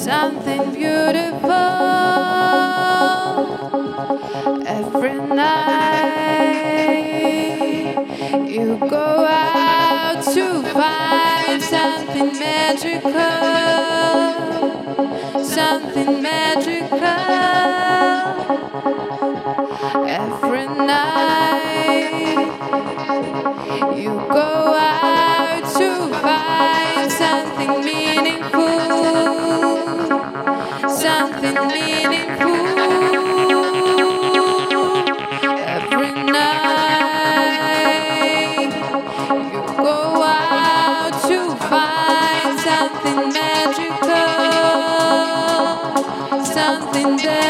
something beautiful every night. You go out to find something magical, something magical every night. You go out to find something. Something meaningful. Every night you go out to find something magical, something that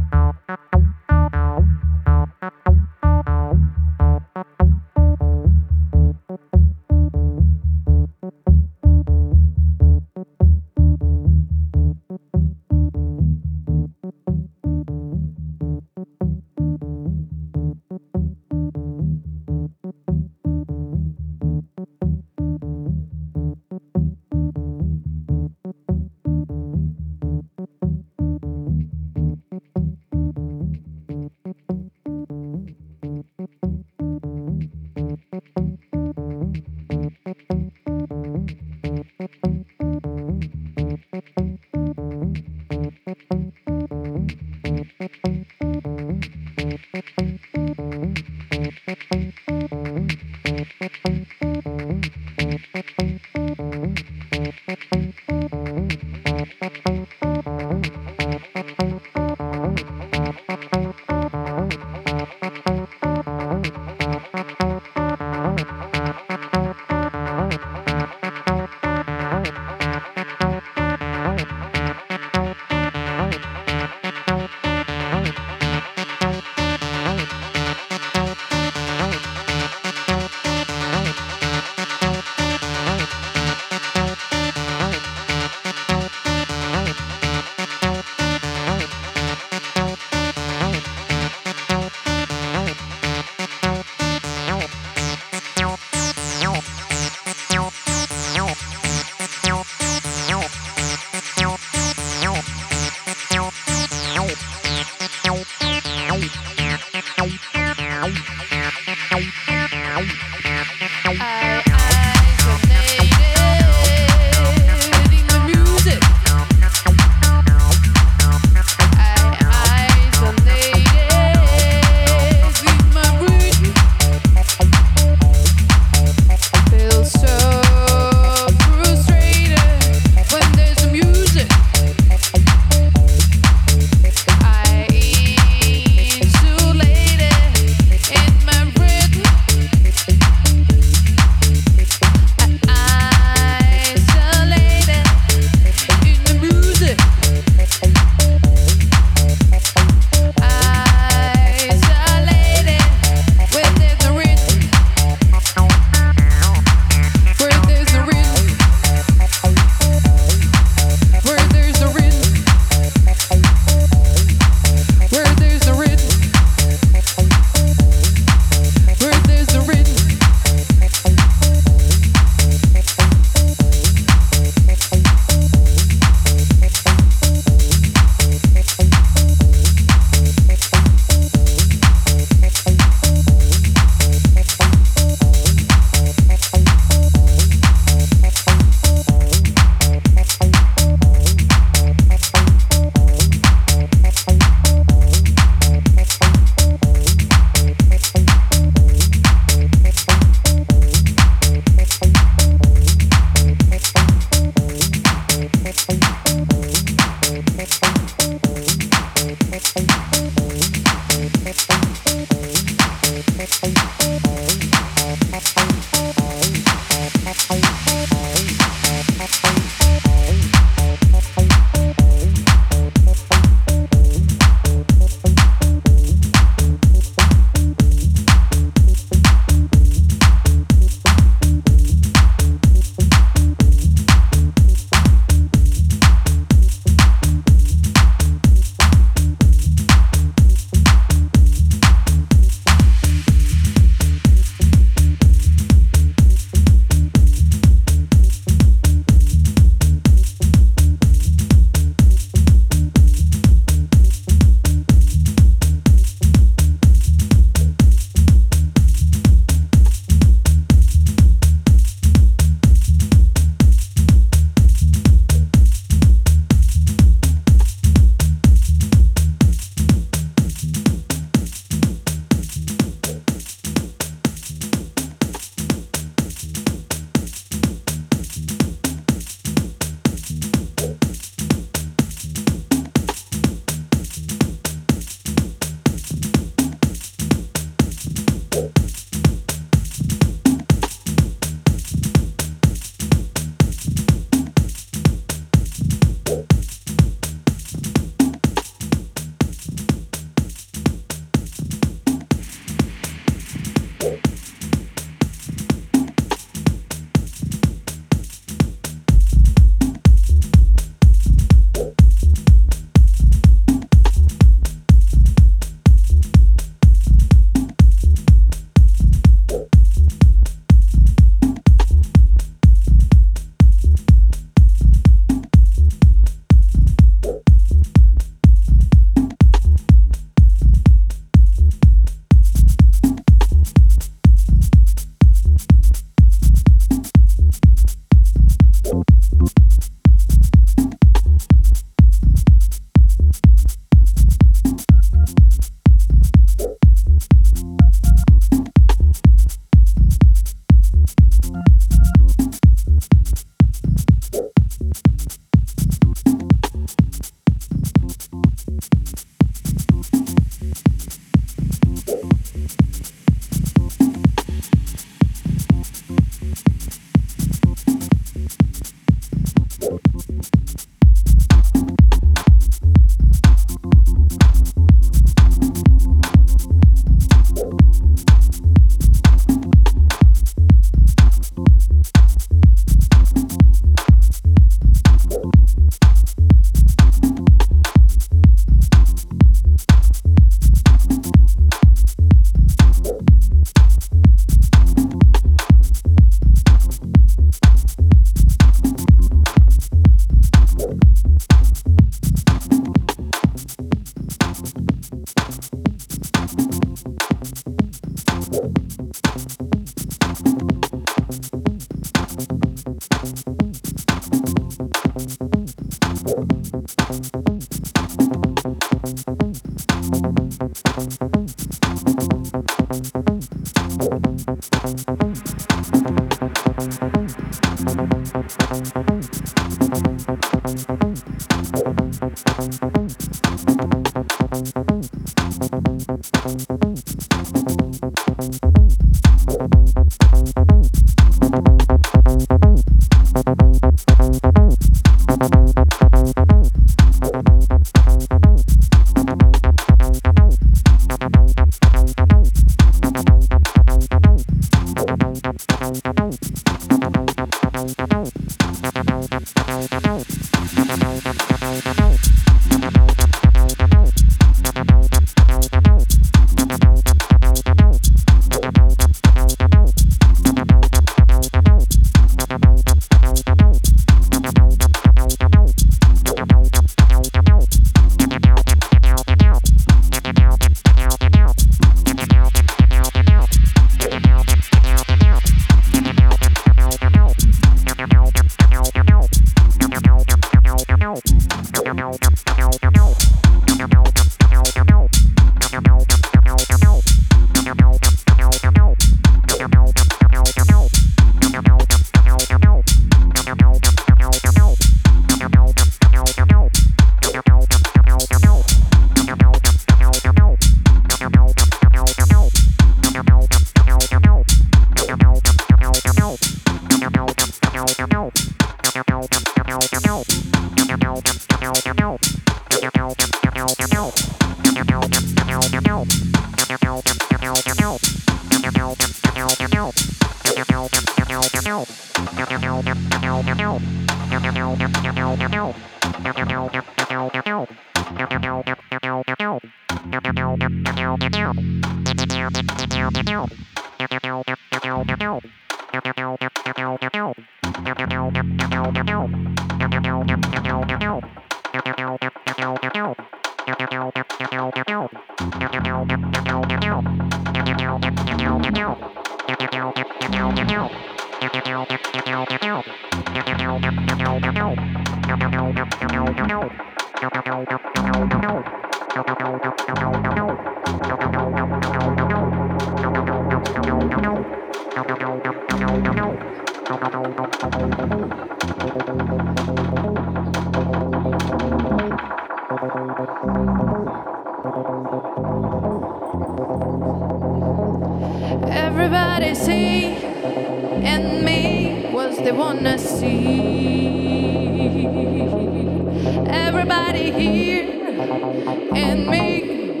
And me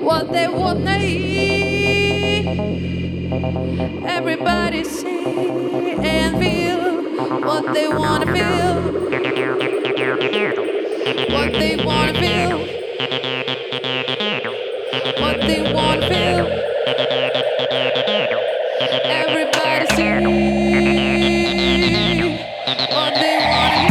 what they wanna hear. Everybody see and feel what they wanna feel. What they wanna feel. What they wanna feel. Everybody see what they wanna hear.